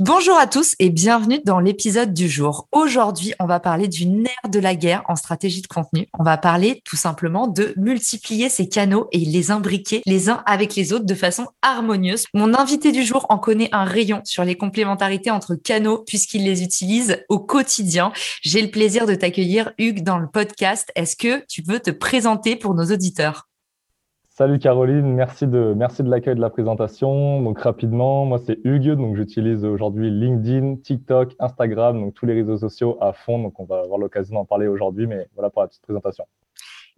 Bonjour à tous et bienvenue dans l'épisode du jour. Aujourd'hui, on va parler du nerf de la guerre en stratégie de contenu. On va parler tout simplement de multiplier ces canaux et les imbriquer les uns avec les autres de façon harmonieuse. Mon invité du jour en connaît un rayon sur les complémentarités entre canaux puisqu'il les utilise au quotidien. J'ai le plaisir de t'accueillir Hugues dans le podcast. Est-ce que tu veux te présenter pour nos auditeurs? Salut Caroline, merci de, merci de l'accueil de la présentation. Donc rapidement, moi c'est Hugues, donc j'utilise aujourd'hui LinkedIn, TikTok, Instagram, donc tous les réseaux sociaux à fond. Donc on va avoir l'occasion d'en parler aujourd'hui, mais voilà pour la petite présentation.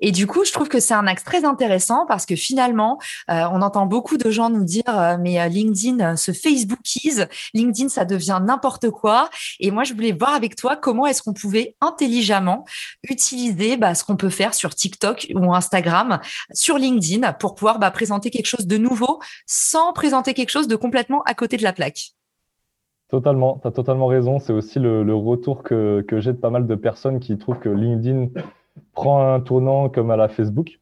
Et du coup, je trouve que c'est un axe très intéressant parce que finalement, euh, on entend beaucoup de gens nous dire euh, mais euh, LinkedIn se Facebookise, LinkedIn ça devient n'importe quoi. Et moi, je voulais voir avec toi comment est-ce qu'on pouvait intelligemment utiliser bah, ce qu'on peut faire sur TikTok ou Instagram, sur LinkedIn pour pouvoir bah, présenter quelque chose de nouveau sans présenter quelque chose de complètement à côté de la plaque. Totalement, tu as totalement raison. C'est aussi le, le retour que, que j'ai de pas mal de personnes qui trouvent que LinkedIn prend un tournant comme à la Facebook.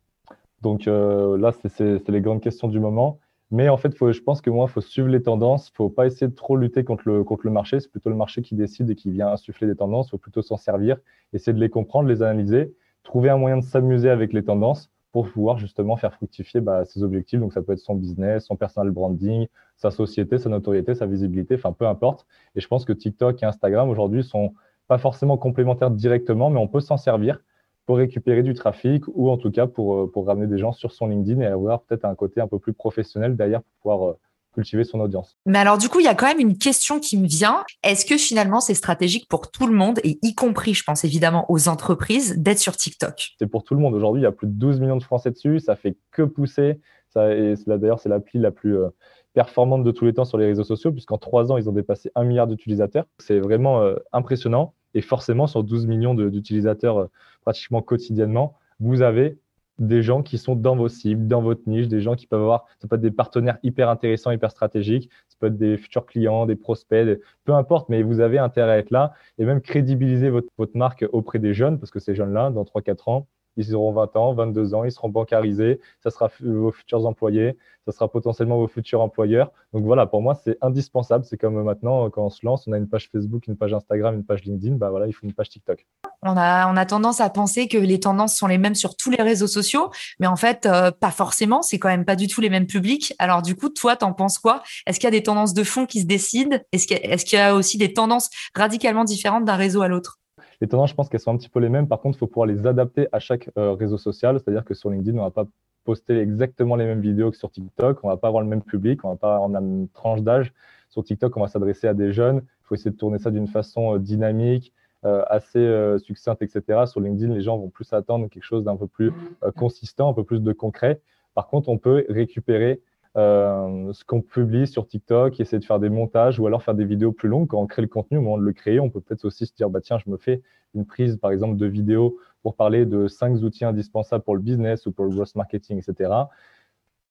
Donc euh, là, c'est les grandes questions du moment. Mais en fait, je pense que moi, il faut suivre les tendances. Il ne faut pas essayer de trop lutter contre le, contre le marché. C'est plutôt le marché qui décide et qui vient insuffler des tendances. Il faut plutôt s'en servir, essayer de les comprendre, les analyser, trouver un moyen de s'amuser avec les tendances pour pouvoir justement faire fructifier bah, ses objectifs. Donc, ça peut être son business, son personal branding, sa société, sa notoriété, sa visibilité, enfin, peu importe. Et je pense que TikTok et Instagram aujourd'hui sont pas forcément complémentaires directement, mais on peut s'en servir pour récupérer du trafic ou en tout cas pour, euh, pour ramener des gens sur son LinkedIn et avoir peut-être un côté un peu plus professionnel derrière pour pouvoir euh, cultiver son audience. Mais alors du coup, il y a quand même une question qui me vient. Est-ce que finalement c'est stratégique pour tout le monde et y compris, je pense évidemment aux entreprises, d'être sur TikTok? C'est pour tout le monde. Aujourd'hui, il y a plus de 12 millions de Français dessus. Ça fait que pousser. Ça, et d'ailleurs, c'est l'appli la plus euh, performante de tous les temps sur les réseaux sociaux puisqu'en trois ans, ils ont dépassé un milliard d'utilisateurs. C'est vraiment impressionnant. Et forcément, sur 12 millions d'utilisateurs euh, pratiquement quotidiennement, vous avez des gens qui sont dans vos cibles, dans votre niche, des gens qui peuvent avoir, ça peut être des partenaires hyper intéressants, hyper stratégiques, ça peut être des futurs clients, des prospects, peu importe, mais vous avez intérêt à être là et même crédibiliser votre, votre marque auprès des jeunes, parce que ces jeunes-là, dans 3-4 ans, ils auront 20 ans, 22 ans, ils seront bancarisés, ça sera vos futurs employés, ça sera potentiellement vos futurs employeurs. Donc voilà, pour moi, c'est indispensable. C'est comme maintenant, quand on se lance, on a une page Facebook, une page Instagram, une page LinkedIn, bah voilà, il faut une page TikTok. On a, on a tendance à penser que les tendances sont les mêmes sur tous les réseaux sociaux, mais en fait, euh, pas forcément. C'est quand même pas du tout les mêmes publics. Alors du coup, toi, t'en penses quoi? Est-ce qu'il y a des tendances de fond qui se décident Est-ce qu'il y, a aussi des tendances radicalement différentes d'un réseau à l'autre? Les tendances, je pense qu'elles sont un petit peu les mêmes. Par contre, il faut pouvoir les adapter à chaque euh, réseau social. C'est-à-dire que sur LinkedIn, on ne va pas poster exactement les mêmes vidéos que sur TikTok. On ne va pas avoir le même public. On ne va pas avoir la même tranche d'âge. Sur TikTok, on va s'adresser à des jeunes. Il faut essayer de tourner ça d'une façon euh, dynamique, euh, assez succincte, etc. Sur LinkedIn, les gens vont plus attendre quelque chose d'un peu plus consistant, un peu plus de concret. Par contre, on peut récupérer euh, ce qu'on publie sur TikTok, essayer de faire des montages ou alors faire des vidéos plus longues. Quand on crée le contenu, au moment de le créer, on peut peut-être aussi se dire, bah, tiens, je me fais une prise, par exemple, de vidéo pour parler de cinq outils indispensables pour le business ou pour le growth marketing, etc.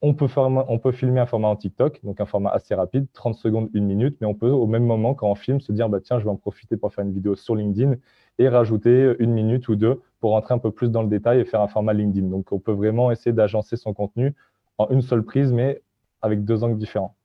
On peut, on peut filmer un format en TikTok, donc un format assez rapide, 30 secondes, une minute, mais on peut au même moment, quand on filme, se dire, bah, tiens, je vais en profiter pour faire une vidéo sur LinkedIn et rajouter une minute ou deux pour rentrer un peu plus dans le détail et faire un format LinkedIn. Donc, on peut vraiment essayer d'agencer son contenu en une seule prise, mais avec deux angles différents.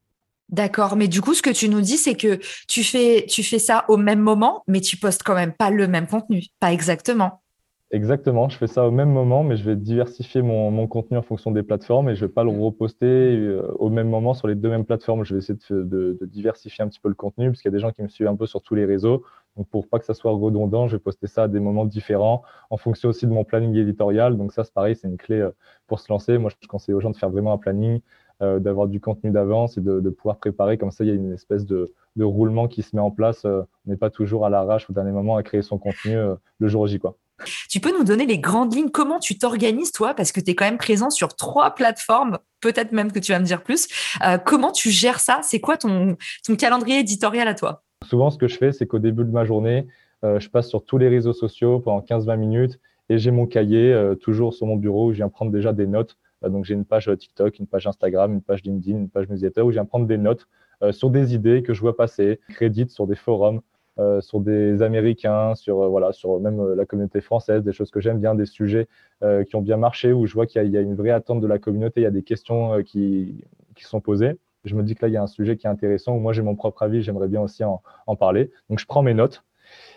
D'accord, mais du coup, ce que tu nous dis, c'est que tu fais, tu fais ça au même moment, mais tu postes quand même pas le même contenu, pas exactement. Exactement, je fais ça au même moment, mais je vais diversifier mon, contenu en fonction des plateformes et je ne vais pas le reposter euh, au même moment sur les deux mêmes plateformes. Je vais essayer de, diversifier un petit peu le contenu, puisqu'il y a des gens qui me suivent un peu sur tous les réseaux. Donc, pour pas que ça soit redondant, je vais poster ça à des moments différents, en fonction aussi de mon planning éditorial. Donc, ça, c'est pareil, c'est une clé euh, pour se lancer. Moi, je conseille aux gens de faire vraiment un planning d'avoir du contenu d'avance et de, pouvoir préparer. Comme ça, il y a une espèce de, roulement qui se met en place. on n'est pas toujours à l'arrache au dernier moment à créer son contenu le jour J. Quoi. Tu peux nous donner les grandes lignes? Comment tu t'organises, toi? Parce que tu es quand même présent sur trois plateformes, peut-être même que tu vas me dire plus. comment tu gères ça? C'est quoi ton, ton calendrier éditorial à toi? Souvent, ce que je fais, c'est qu'au début de ma journée, euh, je passe sur tous les réseaux sociaux pendant 15-20 minutes et j'ai mon cahier euh, toujours sur mon bureau où je viens prendre déjà des notes. Euh, donc, j'ai une page TikTok, une page Instagram, une page LinkedIn, une page newsletter où je viens prendre des notes sur des idées que je vois passer, crédites sur des forums, sur des Américains, sur, voilà, sur même la communauté française, des choses que j'aime bien, des sujets qui ont bien marché, où je vois qu'il y, a une vraie attente de la communauté, il y a des questions qui, sont posées je me dis que là, il y a un sujet qui est intéressant, où moi j'ai mon propre avis, j'aimerais bien aussi en, parler. Donc je prends mes notes.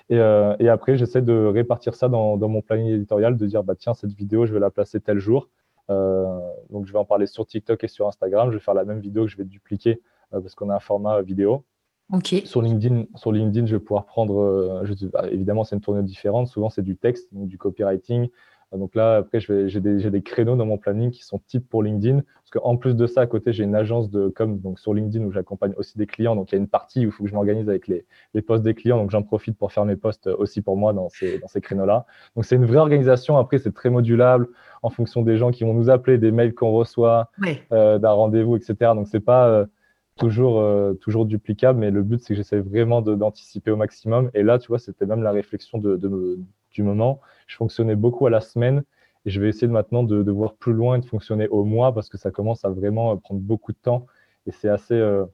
Et, euh, après, j'essaie de répartir ça dans, mon planning éditorial, de dire, bah, tiens, cette vidéo, je vais la placer tel jour. Euh, donc je vais en parler sur TikTok et sur Instagram. Je vais faire la même vidéo que je vais dupliquer euh, parce qu'on a un format vidéo. Sur, LinkedIn, sur LinkedIn, je vais pouvoir prendre, bah, évidemment, c'est une tournée différente. Souvent, c'est du texte, donc du copywriting, donc là, après, j'ai des, des, créneaux dans mon planning qui sont types pour LinkedIn. Parce qu'en plus de ça, à côté, j'ai une agence de com donc sur LinkedIn où j'accompagne aussi des clients. Donc il y a une partie où il faut que je m'organise avec les, les posts des clients. Donc j'en profite pour faire mes posts aussi pour moi dans ces, dans ces créneaux-là. Donc c'est une vraie organisation. Après, c'est très modulable en fonction des gens qui vont nous appeler, des mails qu'on reçoit, euh, d'un rendez-vous, etc. Donc c'est pas euh, toujours, euh, toujours duplicable, mais le but, c'est que j'essaie vraiment d'anticiper au maximum. Et là, tu vois, c'était même la réflexion de, de, du moment. Je fonctionnais beaucoup à la semaine et je vais essayer maintenant de, voir plus loin et de fonctionner au mois parce que ça commence à vraiment prendre beaucoup de temps et c'est assez, euh,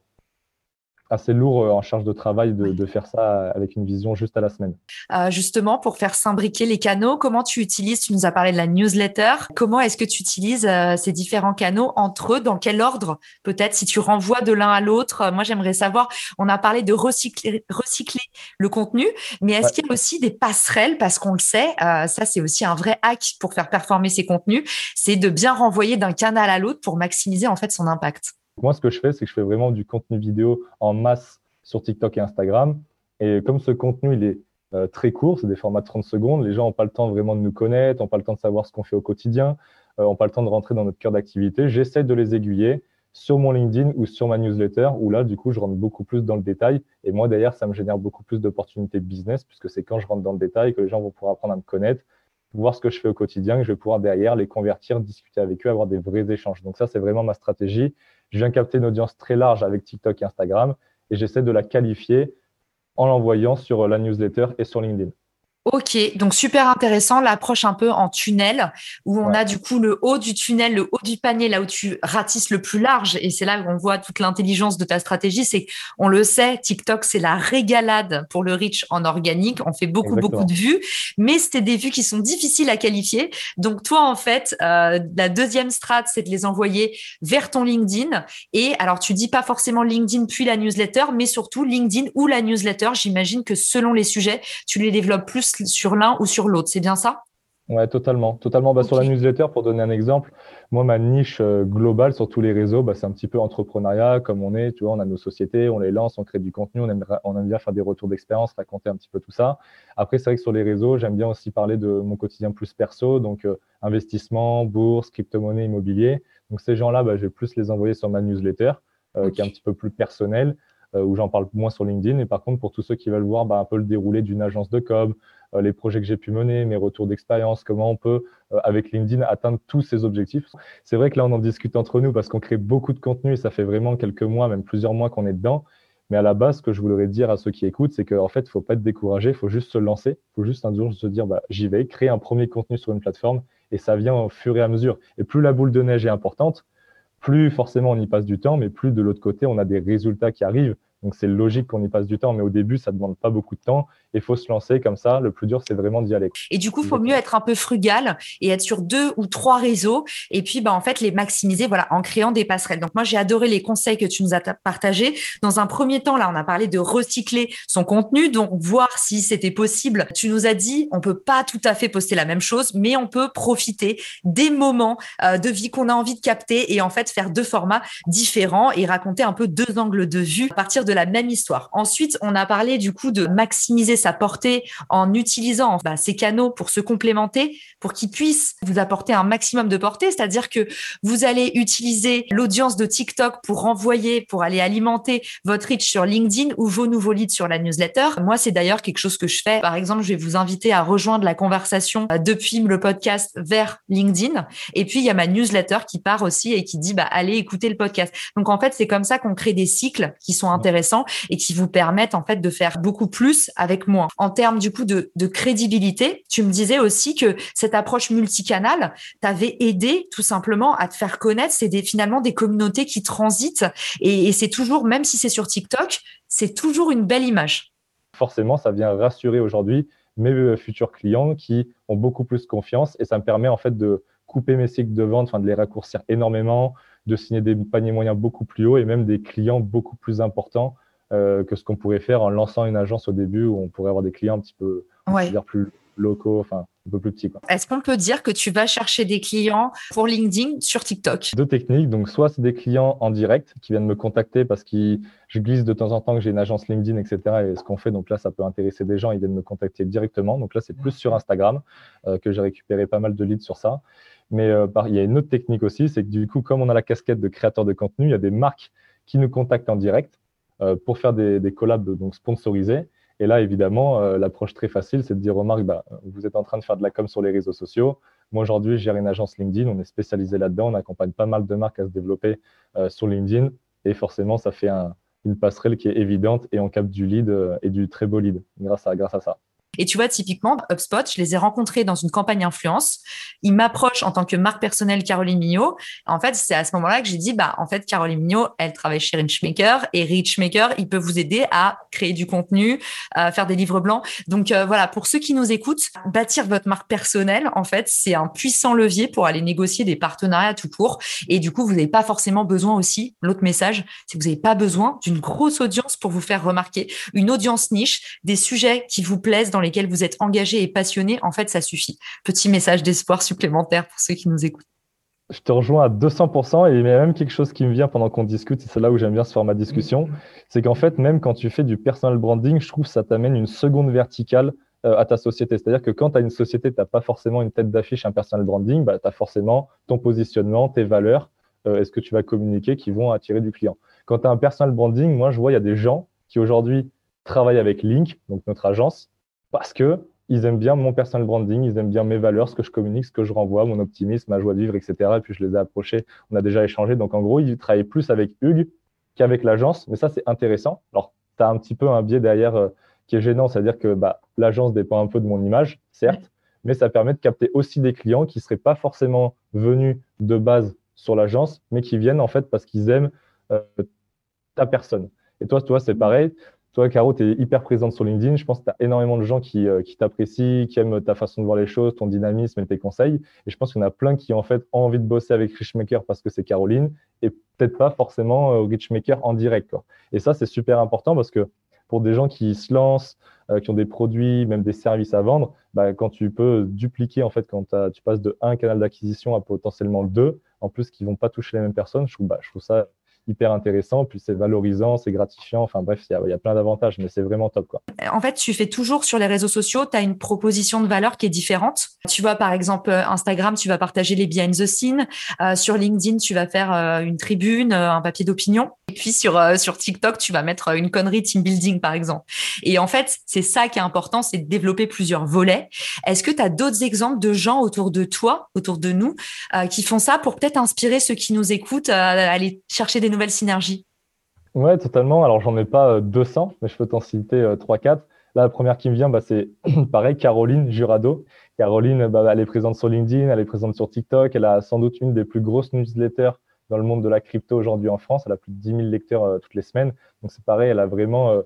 assez lourd euh, en charge de travail de, faire ça avec une vision juste à la semaine. Euh, justement, pour faire s'imbriquer les canaux, comment tu utilises, tu nous as parlé de la newsletter, comment est-ce que tu utilises euh, ces différents canaux entre eux, dans quel ordre? Peut-être, si tu renvoies de l'un à l'autre Moi, j'aimerais savoir, on a parlé de recycler, recycler le contenu, mais est-ce qu'il y a aussi des passerelles? Parce qu'on le sait, ça c'est aussi un vrai hack pour faire performer ces contenus, c'est de bien renvoyer d'un canal à l'autre pour maximiser en fait son impact. Moi, ce que je fais, c'est que je fais vraiment du contenu vidéo en masse sur TikTok et Instagram. Et comme ce contenu, il est euh, très court, c'est des formats de 30 secondes, les gens n'ont pas le temps vraiment de nous connaître, n'ont pas le temps de savoir ce qu'on fait au quotidien, euh, n'ont pas le temps de rentrer dans notre cœur d'activité. J'essaie de les aiguiller sur mon LinkedIn ou sur ma newsletter, où là, du coup, je rentre beaucoup plus dans le détail. Et moi, d'ailleurs, ça me génère beaucoup plus d'opportunités business, puisque c'est quand je rentre dans le détail que les gens vont pouvoir apprendre à me connaître, voir ce que je fais au quotidien, que je vais pouvoir derrière les convertir, discuter avec eux, avoir des vrais échanges. Donc ça, c'est vraiment ma stratégie. Je viens capter une audience très large avec TikTok et Instagram et j'essaie de la qualifier en l'envoyant sur la newsletter et sur LinkedIn. Ok, donc super intéressant l'approche un peu en tunnel où on a du coup le haut du tunnel, le haut du panier, là où tu ratisses le plus large et c'est là où on voit toute l'intelligence de ta stratégie. C'est on le sait, TikTok c'est la régalade pour le reach en organique. On fait beaucoup beaucoup de vues, mais c'était des vues qui sont difficiles à qualifier. Donc toi en fait, euh, la deuxième strat c'est de les envoyer vers ton LinkedIn et alors tu dis pas forcément LinkedIn puis la newsletter, mais surtout LinkedIn ou la newsletter. J'imagine que selon les sujets, tu les développes plus sur l'un ou sur l'autre. C'est bien ça? Ouais, totalement. Totalement. Bah, Sur la newsletter, pour donner un exemple, moi, ma niche euh, globale sur tous les réseaux, bah, c'est un petit peu entrepreneuriat, comme on est. Tu vois, on a nos sociétés, on les lance, on crée du contenu, on aime, on aime bien faire des retours d'expérience, raconter un petit peu tout ça. Après, c'est vrai que sur les réseaux, j'aime bien aussi parler de mon quotidien plus perso, donc euh, investissement, bourse, crypto-monnaie, immobilier. Donc, ces gens-là, bah, je vais plus les envoyer sur ma newsletter, euh, qui est un petit peu plus personnelle. Où j'en parle moins sur LinkedIn. Et par contre, pour tous ceux qui veulent voir bah, un peu le déroulé d'une agence de com, les projets que j'ai pu mener, mes retours d'expérience, comment on peut, euh, avec LinkedIn, atteindre tous ces objectifs. C'est vrai que là, on en discute entre nous parce qu'on crée beaucoup de contenu et ça fait vraiment quelques mois, même plusieurs mois qu'on est dedans. Mais à la base, ce que je voudrais dire à ceux qui écoutent, c'est qu'en fait, il ne faut pas être découragé, il faut juste se lancer. Il faut juste un jour se dire, bah, j'y vais, créer un premier contenu sur une plateforme et ça vient au fur et à mesure. Et plus la boule de neige est importante, plus forcément on y passe du temps, mais plus de l'autre côté, on a des résultats qui arrivent. Donc c'est logique qu'on y passe du temps, mais au début, ça demande pas beaucoup de temps. Il faut se lancer comme ça. Le plus dur, c'est vraiment d'y aller. Et du coup, il faut mieux être un peu frugal et être sur deux ou trois réseaux et puis bah, en fait les maximiser voilà, en créant des passerelles. Donc moi, j'ai adoré les conseils que tu nous as partagés. Dans un premier temps, là, on a parlé de recycler son contenu, donc voir si c'était possible. Tu nous as dit, on peut pas tout à fait poster la même chose, mais on peut profiter des moments euh, de vie qu'on a envie de capter et en fait faire deux formats différents et raconter un peu deux angles de vue à partir de la même histoire. Ensuite, on a parlé du coup de maximiser sa portée en utilisant bah, ces canaux pour se complémenter, pour qu'ils puissent vous apporter un maximum de portée. C'est-à-dire que vous allez utiliser l'audience de TikTok pour renvoyer, pour aller alimenter votre reach sur LinkedIn ou vos nouveaux leads sur la newsletter. Moi, c'est d'ailleurs quelque chose que je fais. Par exemple, je vais vous inviter à rejoindre la conversation euh, depuis le podcast vers LinkedIn. Et puis, il y a ma newsletter qui part aussi et qui dit, bah, allez écouter le podcast. Donc, en fait, c'est comme ça qu'on crée des cycles qui sont intéressants et qui vous permettent, en fait, de faire beaucoup plus avec moins. En termes, du coup, de, crédibilité, tu me disais aussi que cette approche multicanale t'avait aidé tout simplement à te faire connaître. C'est des, finalement des communautés qui transitent et, et c'est toujours, même si c'est sur TikTok, c'est toujours une belle image. Forcément, ça vient rassurer aujourd'hui mes euh, futurs clients qui ont beaucoup plus confiance et ça me permet en fait de couper mes cycles de vente, enfin de les raccourcir énormément, de signer des paniers moyens beaucoup plus hauts et même des clients beaucoup plus importants euh, que ce qu'on pourrait faire en lançant une agence au début où on pourrait avoir des clients un petit peu dire plus locaux, enfin un peu plus petits. Est-ce qu'on peut dire que tu vas chercher des clients pour LinkedIn sur TikTok? Deux techniques. Donc, soit c'est des clients en direct qui viennent me contacter parce que je glisse de temps en temps que j'ai une agence LinkedIn, etc. Et ce qu'on fait, donc là, ça peut intéresser des gens, ils viennent me contacter directement. Donc là, c'est plus sur Instagram euh, que j'ai récupéré pas mal de leads sur ça. Mais euh, il y a une autre technique aussi, c'est que du coup, comme on a la casquette de créateur de contenu, il y a des marques qui nous contactent en direct euh, pour faire des, collabs donc sponsorisés. Et là, évidemment, euh, l'approche très facile, c'est de dire aux marques, bah, vous êtes en train de faire de la com sur les réseaux sociaux. Moi, aujourd'hui, je gère une agence LinkedIn, on est spécialisé là-dedans, on accompagne pas mal de marques à se développer sur LinkedIn. Et forcément, ça fait une passerelle qui est évidente et on capte du lead et du très beau lead grâce à, grâce à ça. Et tu vois, typiquement, HubSpot, je les ai rencontrés dans une campagne influence. Ils m'approchent en tant que marque personnelle Caroline Mignot. En fait, c'est à ce moment-là que j'ai dit, bah, en fait, Caroline Mignot, elle travaille chez Richmaker et Richmaker, il peut vous aider à créer du contenu, à faire des livres blancs. Donc, euh, voilà, pour ceux qui nous écoutent, bâtir votre marque personnelle, en fait, c'est un puissant levier pour aller négocier des partenariats tout court. Et du coup, vous n'avez pas forcément besoin aussi, l'autre message, c'est que vous n'avez pas besoin d'une grosse audience pour vous faire remarquer. Une audience niche, des sujets qui vous plaisent dans les lesquels vous êtes engagé et passionné, en fait, ça suffit. Petit message d'espoir supplémentaire pour ceux qui nous écoutent. Je te rejoins à 200% et il y a même quelque chose qui me vient pendant qu'on discute, et c'est là où j'aime bien ce format discussion, c'est qu'en fait, même quand tu fais du personal branding, je trouve que ça t'amène une seconde verticale euh, à ta société. C'est-à-dire que quand tu as une société, tu n'as pas forcément une tête d'affiche, un personal branding, bah, tu as forcément ton positionnement, tes valeurs, euh, est-ce que tu vas communiquer qui vont attirer du client. Quand tu as un personal branding, moi, je vois, il y a des gens qui aujourd'hui travaillent avec Link, donc notre agence, parce que ils aiment bien mon personal branding, ils aiment bien mes valeurs, ce que je communique, ce que je renvoie, mon optimisme, ma joie de vivre, etc. Et puis je les ai approchés, on a déjà échangé. Donc en gros, ils travaillent plus avec Hugues qu'avec l'agence, mais ça c'est intéressant. Alors, tu as un petit peu un biais derrière euh, qui est gênant, c'est-à-dire que bah, l'agence dépend un peu de mon image, certes, mais ça permet de capter aussi des clients qui ne seraient pas forcément venus de base sur l'agence, mais qui viennent en fait parce qu'ils aiment euh, ta personne. Et toi, toi, c'est pareil. Toi, Caro, tu es hyper présente sur LinkedIn. Je pense que tu as énormément de gens qui, euh, qui t'apprécient, qui aiment ta façon de voir les choses, ton dynamisme et tes conseils. Et je pense qu'il y en a plein qui en fait ont envie de bosser avec Richmaker parce que c'est Caroline et peut-être pas forcément euh, Richmaker en direct. Et ça, c'est super important parce que pour des gens qui se lancent, euh, qui ont des produits, même des services à vendre, bah, quand tu peux dupliquer, en fait, quand tu passes de un canal d'acquisition à potentiellement deux, en plus qui vont pas toucher les mêmes personnes, je trouve, bah, je trouve ça hyper intéressant, puis c'est valorisant, c'est gratifiant, enfin bref, il y, a plein d'avantages, mais c'est vraiment top. Quoi. En fait, tu fais toujours sur les réseaux sociaux, tu as une proposition de valeur qui est différente. Tu vois, par exemple, euh, Instagram, tu vas partager les behind the scenes. Euh, sur LinkedIn, tu vas faire euh, une tribune, un papier d'opinion. Et puis sur, sur TikTok, tu vas mettre une connerie team building, par exemple. Et en fait, c'est ça qui est important, c'est de développer plusieurs volets. Est-ce que tu as d'autres exemples de gens autour de toi, autour de nous, qui font ça pour peut-être inspirer ceux qui nous écoutent à aller chercher des nouvelle synergie Ouais, totalement. Alors, j'en ai pas 200, euh, mais je peux t'en citer 3-4. Euh, la première qui me vient, bah, c'est pareil, Caroline Jurado. Caroline, bah, elle est présente sur LinkedIn, elle est présente sur TikTok. Elle a sans doute une des plus grosses newsletters dans le monde de la crypto aujourd'hui en France. Elle a plus de 10 000 lecteurs euh, toutes les semaines. Donc, c'est pareil, elle a vraiment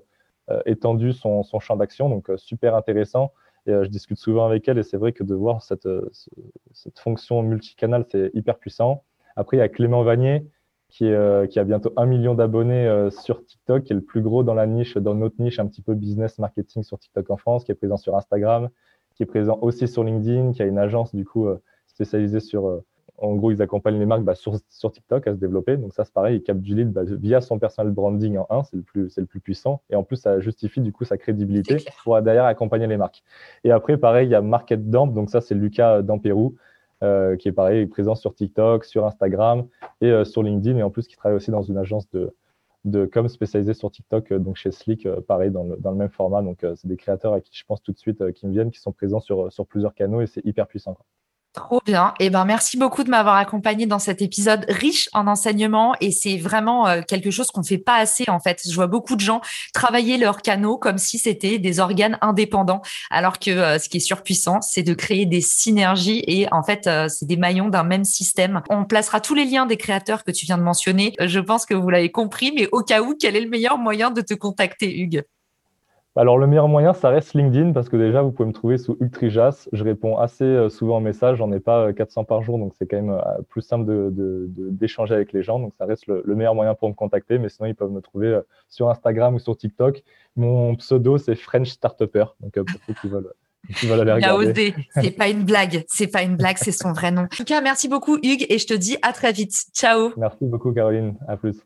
étendu son, champ d'action. Donc, super intéressant. Et je discute souvent avec elle et c'est vrai que de voir cette, cette fonction multicanal, c'est hyper puissant. Après, il y a Clément Vanier euh, qui, a bientôt un million d'abonnés euh, sur TikTok, qui est le plus gros dans la niche, dans notre niche un petit peu business marketing sur TikTok en France, qui est présent sur Instagram, qui est présent aussi sur LinkedIn, qui a une agence du coup euh, spécialisée sur en gros, ils accompagnent les marques bah, sur, sur, TikTok à se développer. Donc ça, c'est pareil, ils captent du lead bah, via son personal branding en un, c'est le plus, c'est le plus puissant. Et en plus, ça justifie du coup sa crédibilité pour derrière accompagner les marques. Et après, pareil, il y a Market Damp. Donc ça, c'est Lucas Dampérou. Euh, qui est pareil, présent sur TikTok, sur Instagram et euh, sur LinkedIn, et en plus qui travaille aussi dans une agence de, de com spécialisée sur TikTok, euh, donc chez Slick, pareil, dans le, dans le, même format. Donc, c'est des créateurs à qui je pense tout de suite qui me viennent, qui sont présents sur, sur plusieurs canaux et c'est hyper puissant. Trop bien. Eh ben, merci beaucoup de m'avoir accompagné dans cet épisode riche en enseignements. Et c'est vraiment euh, quelque chose qu'on ne fait pas assez, en fait. Je vois beaucoup de gens travailler leurs canaux comme si c'était des organes indépendants. Alors que euh, ce qui est surpuissant, c'est de créer des synergies. Et en fait, euh, c'est des maillons d'un même système. On placera tous les liens des créateurs que tu viens de mentionner. Je pense que vous l'avez compris. Mais au cas où, quel est le meilleur moyen de te contacter, Hugues? Alors, le meilleur moyen, ça reste LinkedIn parce que déjà, vous pouvez me trouver sous Uctrijas. Je réponds assez euh, souvent aux messages. J'en ai pas 400 euh, par jour, donc c'est quand même euh, plus simple d'échanger de, avec les gens. Donc, ça reste le, meilleur moyen pour me contacter. Mais sinon, ils peuvent me trouver sur Instagram ou sur TikTok. Mon pseudo, c'est French Startupper. Donc, pour ceux qui veulent. Qui veulent aller regarder. C'est pas une blague. C'est pas une blague. C'est son vrai nom. En tout cas, merci beaucoup, Hugues, et je te dis à très vite. Ciao. Merci beaucoup, Caroline. À plus.